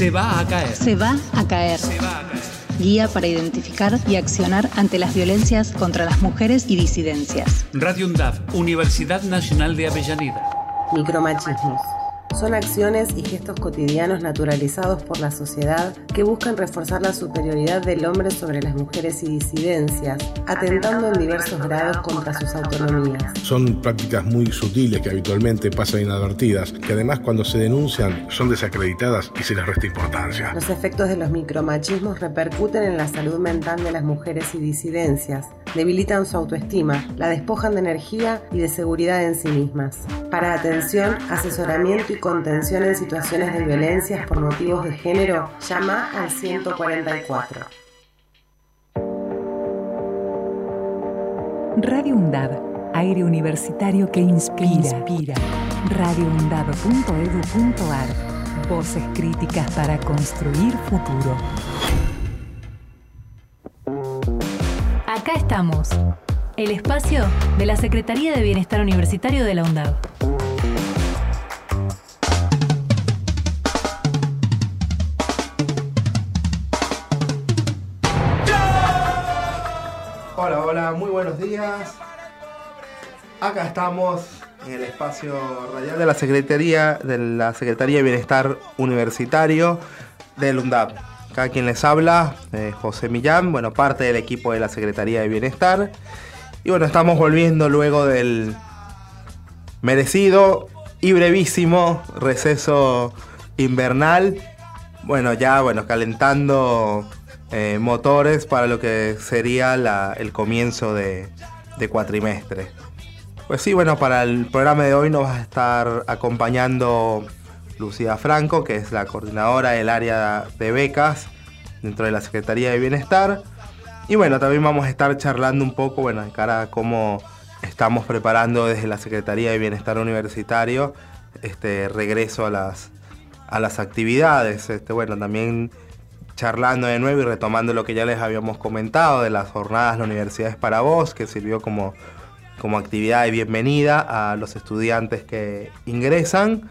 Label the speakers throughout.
Speaker 1: Se va a caer.
Speaker 2: Se va a caer.
Speaker 1: Se va a caer.
Speaker 2: Guía para identificar y accionar ante las violencias contra las mujeres y disidencias.
Speaker 1: Radio UNDAV, Universidad Nacional de Avellaneda.
Speaker 3: Micromachismos. Son acciones y gestos cotidianos naturalizados por la sociedad que buscan reforzar la superioridad del hombre sobre las mujeres y disidencias, atentando en diversos grados contra sus autonomías.
Speaker 4: Son prácticas muy sutiles que habitualmente pasan inadvertidas, que además cuando se denuncian son desacreditadas y se les resta importancia.
Speaker 3: Los efectos de los micromachismos repercuten en la salud mental de las mujeres y disidencias, debilitan su autoestima, la despojan de energía y de seguridad en sí mismas. Para atención, asesoramiento y contención en situaciones de violencias por motivos de género, llama al 144.
Speaker 5: Radio UNDAD, aire universitario que inspira. inspira. radioundad.edu.ar, voces críticas para construir futuro. Acá estamos, el espacio de la Secretaría de Bienestar Universitario de la UNDAD.
Speaker 6: Hola, hola, muy buenos días. Acá estamos en el espacio radial de la Secretaría de la Secretaría de Bienestar Universitario del UNDAP. Acá quien les habla, eh, José Millán, bueno, parte del equipo de la Secretaría de Bienestar. Y bueno, estamos volviendo luego del merecido y brevísimo receso invernal. Bueno, ya, bueno, calentando eh, motores para lo que sería la- el comienzo de, de cuatrimestre. Pues sí, bueno, para el programa de hoy nos va a estar acompañando Lucía Franco, que es la coordinadora del área de becas dentro de la Secretaría de Bienestar. Y bueno, también vamos a estar charlando un poco, bueno, de cara a cómo estamos preparando desde la Secretaría de Bienestar Universitario este regreso a las, a las actividades. Este, bueno, también charlando de nuevo y retomando lo que ya les habíamos comentado de las jornadas La Universidad es para vos, que sirvió como, como actividad de bienvenida a los estudiantes que ingresan.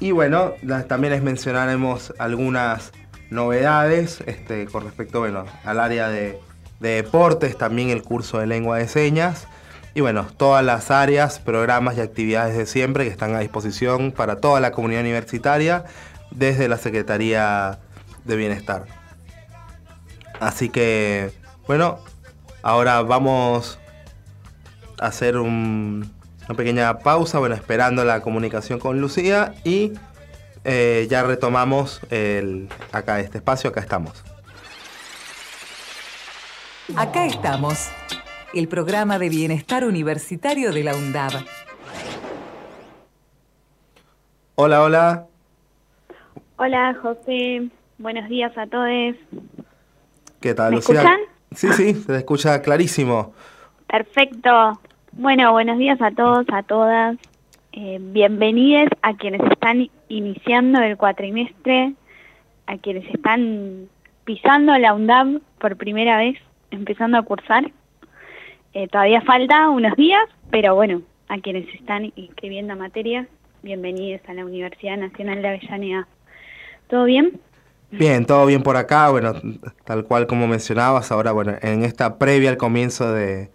Speaker 6: Y bueno, también les mencionaremos algunas novedades este, con respecto bueno, al área de, de deportes, también el curso de lengua de señas. Y bueno, todas las áreas, programas y actividades de siempre que están a disposición para toda la comunidad universitaria desde la Secretaría de Bienestar. Así que, bueno, ahora vamos a hacer un- una pequeña pausa, bueno, esperando la comunicación con Lucía y eh, ya retomamos el, acá este espacio, acá estamos.
Speaker 5: Acá estamos, el programa de bienestar universitario de la UNDAB.
Speaker 6: Hola, hola.
Speaker 7: Hola José, buenos días a todos.
Speaker 6: ¿Qué tal,
Speaker 7: ¿Me
Speaker 6: Lucía?
Speaker 7: escuchan?
Speaker 6: Sí, sí, se te escucha clarísimo.
Speaker 7: Perfecto. Bueno, buenos días a todos, a todas. Eh, bienvenidos a quienes están iniciando el cuatrimestre, a quienes están pisando la UNDAB por primera vez, empezando a cursar. Eh, todavía falta unos días, pero bueno, a quienes están inscribiendo a materia, bienvenidos a la Universidad Nacional de Avellaneda. ¿Todo bien?
Speaker 6: Bien, todo bien por acá, bueno, tal cual como mencionabas, ahora, bueno, en esta previa al comienzo de,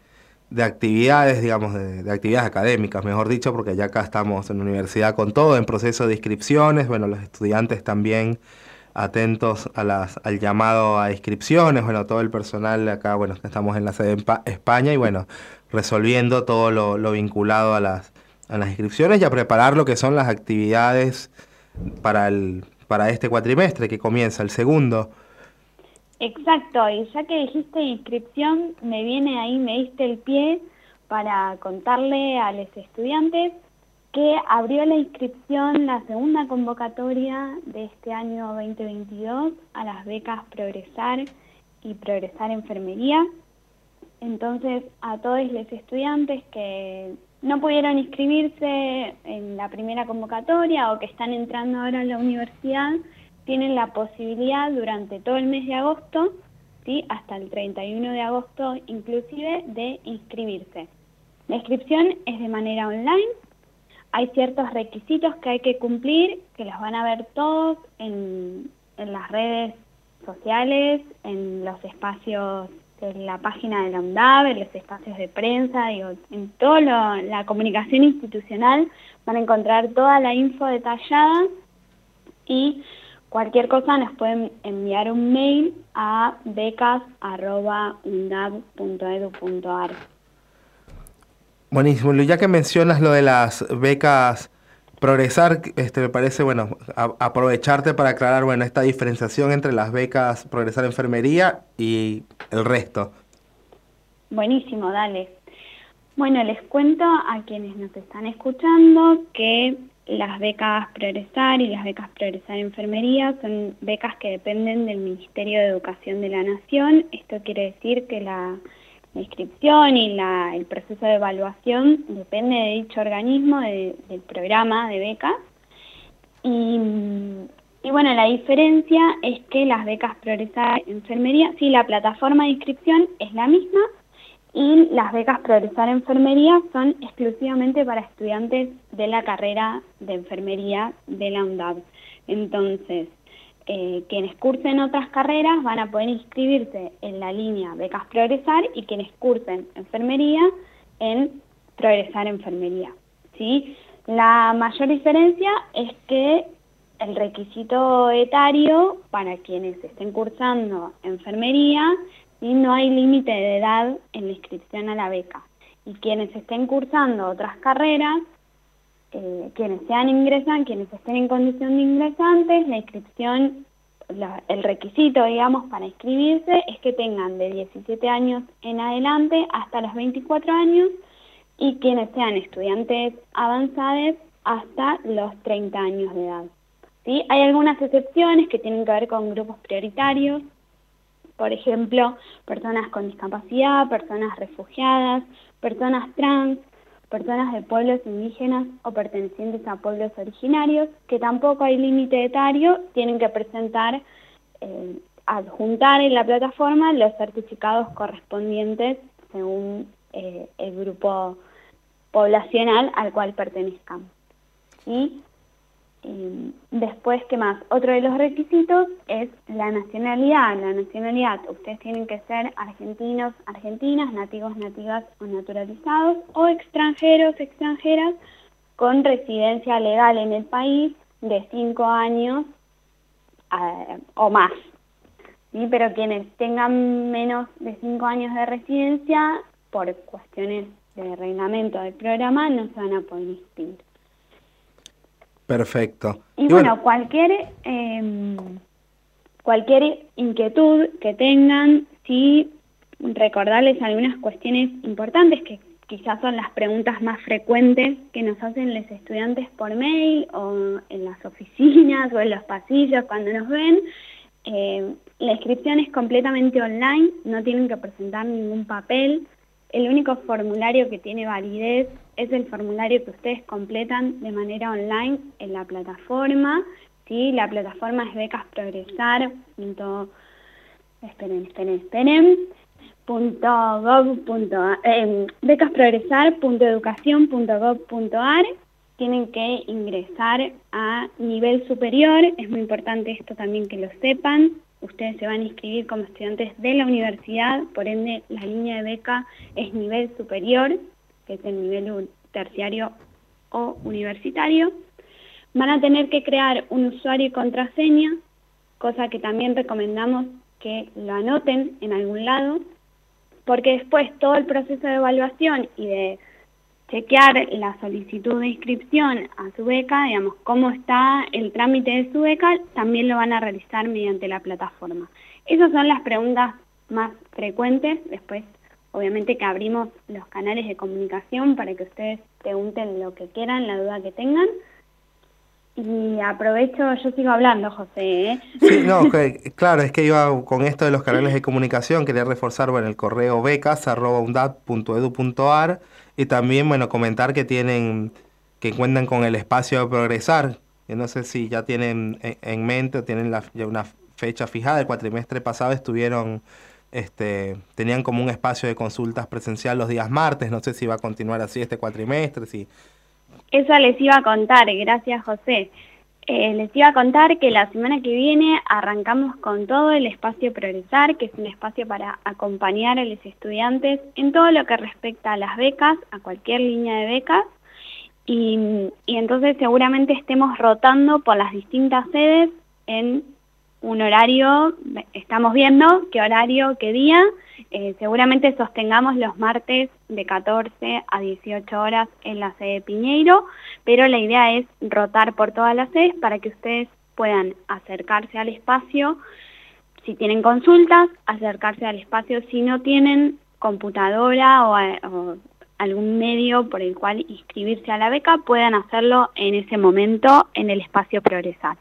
Speaker 6: de actividades, digamos, de, de actividades académicas, mejor dicho, porque ya acá estamos en la universidad con todo, en proceso de inscripciones, bueno, los estudiantes también atentos a las, al llamado a inscripciones, bueno, todo el personal acá, bueno, estamos en la sede en Pa- España y bueno, resolviendo todo lo, lo vinculado a las, a las inscripciones y a preparar lo que son las actividades para, el, para este cuatrimestre que comienza, el segundo.
Speaker 7: Exacto, y ya que dijiste inscripción, me viene ahí, me diste el pie para contarle a los estudiantes que abrió la inscripción la segunda convocatoria de este año 2022 a las becas Progresar y Progresar Enfermería. Entonces, a todos los estudiantes que no pudieron inscribirse en la primera convocatoria o que están entrando ahora a la universidad, tienen la posibilidad durante todo el mes de agosto, ¿sí? hasta el 31 de agosto inclusive, de inscribirse. La inscripción es de manera online hay ciertos requisitos que hay que cumplir, que los van a ver todos en, las redes sociales, en los espacios de la página de la UNDAV, en los espacios de prensa, en toda la comunicación institucional van a encontrar toda la info detallada y cualquier cosa nos pueden enviar un mail a becas.undab.edu.ar.
Speaker 6: Buenísimo, ya que mencionas lo de las becas Progresar, este, me parece, bueno, aprovecharte para aclarar, bueno, esta diferenciación entre las becas Progresar Enfermería y el resto.
Speaker 7: Buenísimo, dale. Bueno, les cuento a quienes nos están escuchando que las becas Progresar y las becas Progresar Enfermería son becas que dependen del Ministerio de Educación de la Nación. Esto quiere decir que la inscripción y la, el proceso de evaluación depende de dicho organismo, del programa de becas. Y, y, bueno, la diferencia es que las becas Progresar Enfermería, sí, la plataforma de inscripción es la misma y las becas Progresar Enfermería son exclusivamente para estudiantes de la carrera de enfermería de la UNDAB. Entonces, eh, quienes cursen otras carreras van a poder inscribirse en la línea Becas Progresar y quienes cursen enfermería en Progresar Enfermería. ¿sí? La mayor diferencia es que el requisito etario para quienes estén cursando enfermería y no hay límite de edad en la inscripción a la beca. Y quienes estén cursando otras carreras eh, quienes sean ingresan, quienes estén en condición de ingresantes, la inscripción, el requisito, digamos, para inscribirse es que tengan de 17 años en adelante hasta los 24 años y quienes sean estudiantes avanzados hasta los 30 años de edad. ¿Sí? Hay algunas excepciones que tienen que ver con grupos prioritarios, por ejemplo, personas con discapacidad, personas refugiadas, personas trans, personas de pueblos indígenas o pertenecientes a pueblos originarios, que tampoco hay límite etario, tienen que presentar, eh, adjuntar en la plataforma los certificados correspondientes según eh, el grupo poblacional al cual pertenezcan. Y después, ¿qué más? Otro de los requisitos es la nacionalidad. La nacionalidad, ustedes tienen que ser argentinos, argentinas, nativos, nativas o naturalizados, o extranjeros, extranjeras, con residencia legal en el país de cinco años eh, o más. ¿sí? Pero quienes tengan menos de cinco años de residencia, por cuestiones de reglamento del programa, no se van a poder inscribir.
Speaker 6: Perfecto.
Speaker 7: Y, bueno, cualquier em, cualquier inquietud que tengan, sí recordarles algunas cuestiones importantes que quizás son las preguntas más frecuentes que nos hacen los estudiantes por mail o en las oficinas o en los pasillos cuando nos ven. Eh, la inscripción es completamente online, no tienen que presentar ningún papel. El único formulario que tiene validez es el formulario que ustedes completan de manera online en la plataforma. ¿sí? La plataforma es becasprogresar. Esperen, esperen, esperen. Eh, becasprogresar.educación.gov.ar tienen que ingresar a nivel superior, es muy importante esto también que lo sepan, ustedes se van a inscribir como estudiantes de la universidad, por ende la línea de beca es nivel superior, que es el nivel terciario o universitario. Van a tener que crear un usuario y contraseña, cosa que también recomendamos que lo anoten en algún lado, porque después todo el proceso de evaluación y de chequear la solicitud de inscripción a su beca, digamos, cómo está el trámite de su beca, también lo van a realizar mediante la plataforma. Esas son las preguntas más frecuentes, después obviamente que abrimos los canales de comunicación para que ustedes pregunten lo que quieran, la duda que tengan. Y aprovecho, yo sigo hablando, José. ¿eh?
Speaker 6: Sí, no, claro, es que iba con esto de los canales de comunicación, quería reforzar bueno, el correo becas.undad.edu.ar y también, bueno, comentar que tienen, que cuentan con el espacio de progresar. Yo no sé si ya tienen en mente o tienen la, ya una fecha fijada. El cuatrimestre pasado estuvieron, este, tenían como un espacio de consultas presencial los días martes. No sé si va a continuar así este cuatrimestre, si
Speaker 7: Eso les iba a contar, gracias José. Eh, les iba a contar que la semana que viene arrancamos con todo el espacio Progresar, que es un espacio para acompañar a los estudiantes en todo lo que respecta a las becas, a cualquier línea de becas. Y, y entonces seguramente estemos rotando por las distintas sedes en un horario, estamos viendo qué horario, qué día, eh, seguramente sostengamos los martes de 14 a 18 horas en la sede Piñeiro, pero la idea es rotar por todas las sedes para que ustedes puedan acercarse al espacio, si tienen consultas, acercarse al espacio, si no tienen computadora o, o algún medio por el cual inscribirse a la beca, puedan hacerlo en ese momento en el espacio Progresar.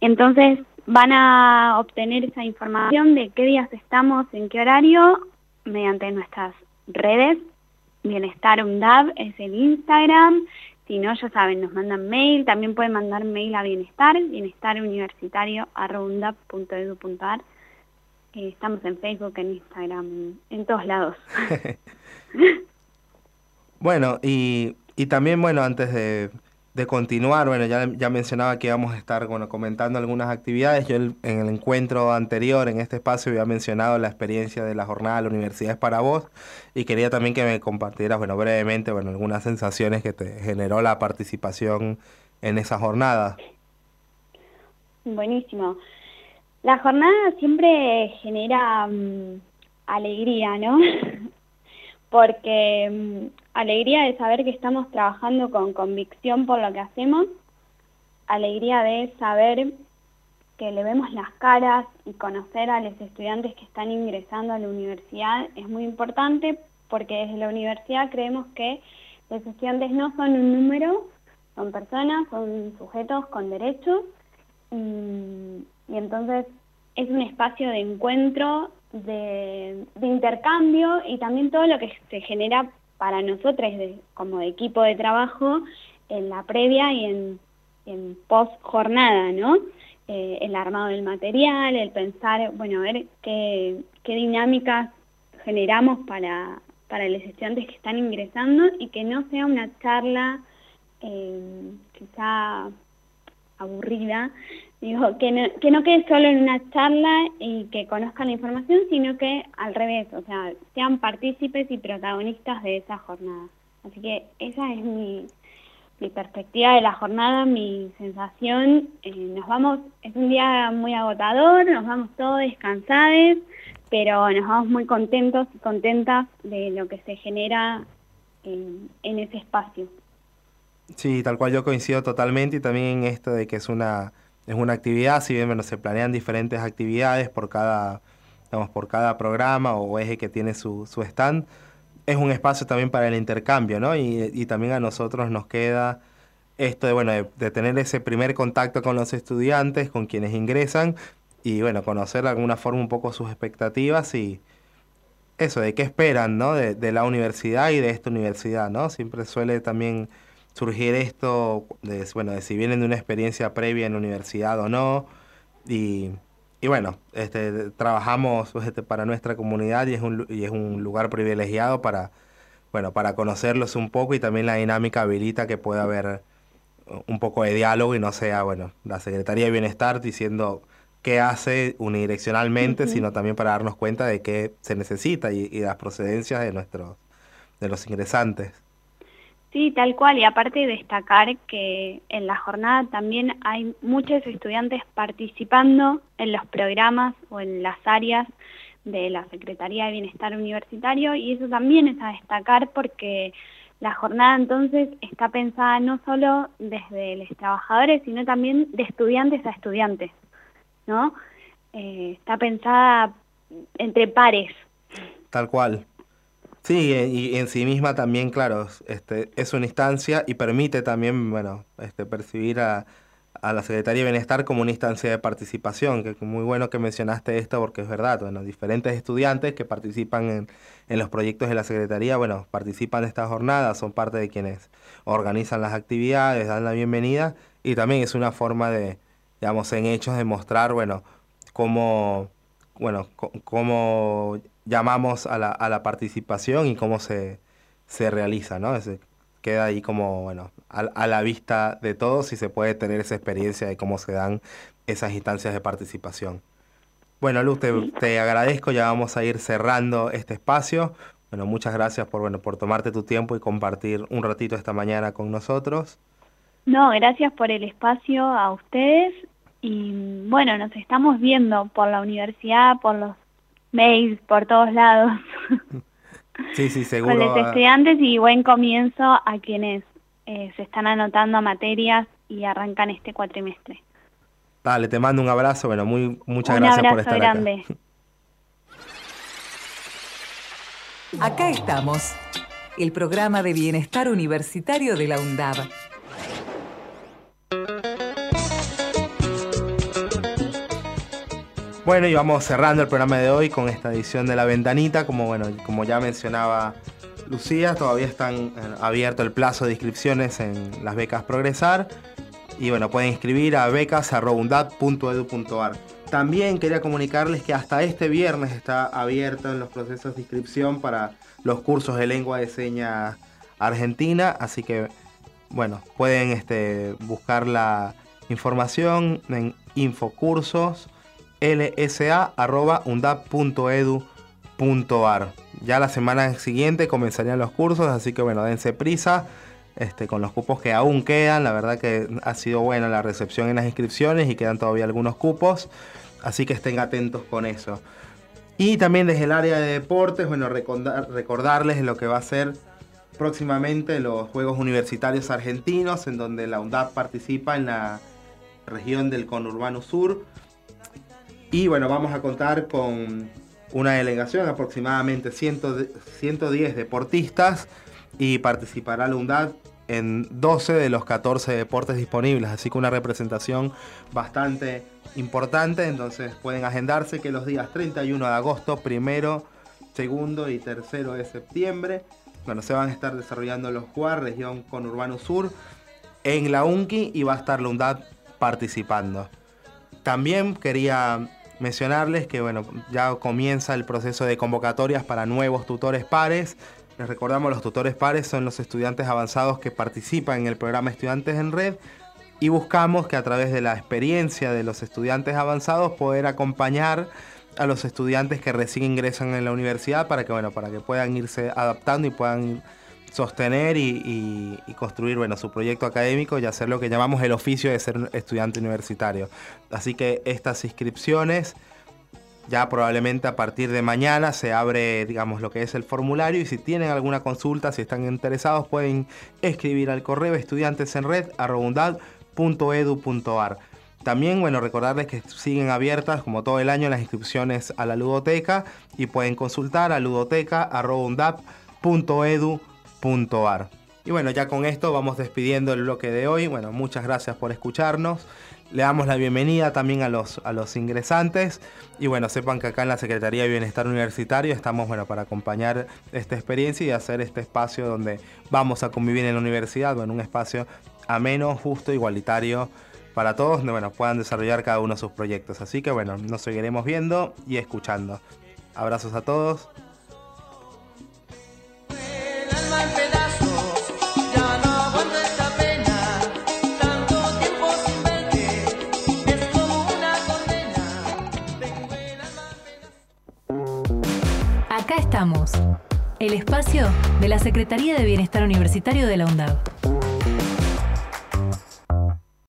Speaker 7: Entonces, van a obtener esa información de qué días estamos, en qué horario, mediante nuestras redes. Bienestar UNDAV es el Instagram. Si no, ya saben, nos mandan mail. También pueden mandar mail a Bienestar, bienestaruniversitario.edu.ar. Eh, estamos en Facebook, en Instagram, en todos lados.
Speaker 6: bueno, y, y también, bueno, antes de de continuar, bueno, ya, ya mencionaba que íbamos a estar bueno, comentando algunas actividades. Yo en el encuentro anterior, en este espacio, había mencionado la experiencia de la jornada de la Universidad es para vos y quería también que me compartieras, bueno, brevemente, bueno, algunas sensaciones que te generó la participación en esa jornada.
Speaker 7: Buenísimo. La jornada siempre genera mm, alegría, ¿no? Porque mm, alegría de saber que estamos trabajando con convicción por lo que hacemos, alegría de saber que le vemos las caras y conocer a los estudiantes que están ingresando a la universidad es muy importante porque desde la universidad creemos que los estudiantes no son un número, son personas, son sujetos con derechos y, entonces es un espacio de encuentro, de, de intercambio y también todo lo que se genera para nosotros como equipo de trabajo en la previa y en, post jornada, ¿no? Eh, el armado del material, el pensar, bueno, a ver qué, dinámicas generamos para, para los estudiantes que están ingresando y que no sea una charla eh, quizá aburrida, digo, que no, que no quede solo en una charla y que conozcan la información, sino que al revés, o sea, sean partícipes y protagonistas de esa jornada. Así que esa es mi, mi perspectiva de la jornada, mi sensación. Eh, nos vamos, es un día muy agotador, nos vamos todos descansados, pero nos vamos muy contentos y contentas de lo que se genera en, en ese espacio.
Speaker 6: Sí, tal cual yo coincido totalmente y también en esto de que es una, es una actividad, si bien bueno, se planean diferentes actividades por cada, digamos, por cada programa o eje que tiene su, stand, es un espacio también para el intercambio, ¿no? Y, y también a nosotros nos queda esto de, bueno, de, tener ese primer contacto con los estudiantes, con quienes ingresan, y bueno, conocer de alguna forma un poco sus expectativas y eso, de qué esperan, ¿no? De, de la universidad y de esta universidad, ¿no? Siempre suele también surgir esto, de, bueno, de si vienen de una experiencia previa en la universidad o no. Y, y bueno, este, trabajamos este, para nuestra comunidad y es, un, y es un lugar privilegiado para, bueno, para conocerlos un poco y también la dinámica habilita que pueda haber un poco de diálogo y no sea, bueno, la Secretaría de Bienestar diciendo qué hace unidireccionalmente, sino también para darnos cuenta de qué se necesita y, y las procedencias de nuestros de los ingresantes.
Speaker 7: Sí, tal cual, y aparte destacar que en la jornada también hay muchos estudiantes participando en los programas o en las áreas de la Secretaría de Bienestar Universitario y eso también es a destacar porque la jornada entonces está pensada no solo desde los trabajadores, sino también de estudiantes a estudiantes, ¿no? Eh, está pensada entre pares.
Speaker 6: Tal cual. Sí, y en sí misma también, claro, este, es una instancia y permite también, bueno, este, percibir a, a la Secretaría de Bienestar como una instancia de participación, que muy bueno que mencionaste esto porque es verdad, bueno, diferentes estudiantes que participan en, en los proyectos de la Secretaría, bueno, participan de esta jornada, son parte de quienes organizan las actividades, dan la bienvenida y también es una forma de, digamos, en hechos de mostrar, bueno, cómo, bueno, cómo llamamos a la, a la participación y cómo se, se realiza, ¿no? queda ahí como, bueno, a, la vista de todos y se puede tener esa experiencia de cómo se dan esas instancias de participación. Bueno, Luz, te, agradezco, ya vamos a ir cerrando este espacio. Bueno, muchas gracias por, bueno, por tomarte tu tiempo y compartir un ratito esta mañana con nosotros.
Speaker 7: No, gracias por el espacio a ustedes y bueno, nos estamos viendo por la universidad, por los mails, por todos lados.
Speaker 6: Sí, sí, seguro.
Speaker 7: Con los estudiantes y buen comienzo a quienes eh, se están anotando a materias y arrancan este cuatrimestre.
Speaker 6: Dale, te mando un abrazo, bueno, muy, muchas gracias por estar grande.
Speaker 8: acá. Acá estamos, el programa de bienestar universitario de la UNDAB.
Speaker 6: Bueno, y vamos cerrando el programa de hoy con esta edición de La Ventanita. Como, bueno, como ya mencionaba Lucía, todavía están eh, abierto el plazo de inscripciones en las becas Progresar. Y bueno, pueden inscribir a becas.edu.ar. También quería comunicarles que hasta este viernes está abierto en los procesos de inscripción para los cursos de lengua de señas argentina. Así que, bueno, pueden este, buscar la información en infocursos lsa.undap.edu.ar. Ya la semana siguiente comenzarían los cursos, así que bueno, dense prisa. Este, con los cupos que aún quedan, la verdad que ha sido buena la recepción en las inscripciones y quedan todavía algunos cupos, así que estén atentos con eso. Y también desde el área de deportes, bueno, recordarles lo que va a ser próximamente los Juegos Universitarios Argentinos, en donde la UNDAP participa en la región del conurbano sur. Y bueno, vamos a contar con una delegación, aproximadamente 110 deportistas, y participará la UNDAD en 12 de los 14 deportes disponibles, así que una representación bastante importante, entonces pueden agendarse que los días 31 de agosto, primero, segundo y tercero de septiembre, bueno, se van a estar desarrollando los JUAR, región conurbano sur, en la UNCI y va a estar la UNDAD participando. También quería mencionarles que bueno, ya comienza el proceso de convocatorias para nuevos tutores pares. Les recordamos, los tutores pares son los estudiantes avanzados que participan en el programa Estudiantes en Red y buscamos que a través de la experiencia de los estudiantes avanzados poder acompañar a los estudiantes que recién ingresan en la universidad para que, bueno, para que puedan irse adaptando y puedan sostener y, construir bueno, su proyecto académico y hacer lo que llamamos el oficio de ser estudiante universitario. Así que estas inscripciones ya probablemente a partir de mañana se abre, digamos, lo que es el formulario y si tienen alguna consulta, si están interesados, pueden escribir al correo estudiantesenred.edu.ar. También, bueno, recordarles que siguen abiertas, como todo el año, las inscripciones a la ludoteca y pueden consultar a ludoteca.edu.ar. Y bueno, ya con esto vamos despidiendo el bloque de hoy. Bueno, muchas gracias por escucharnos. Le damos la bienvenida también a los, a los ingresantes. Y bueno, sepan que acá en la Secretaría de Bienestar Universitario estamos bueno, para acompañar esta experiencia y hacer este espacio donde vamos a convivir en la universidad, bueno, un espacio ameno, justo, igualitario para todos, donde bueno, puedan desarrollar cada uno sus proyectos. Así que bueno, nos seguiremos viendo y escuchando. Abrazos a todos.
Speaker 5: El espacio de la Secretaría de Bienestar Universitario de la UNDAV.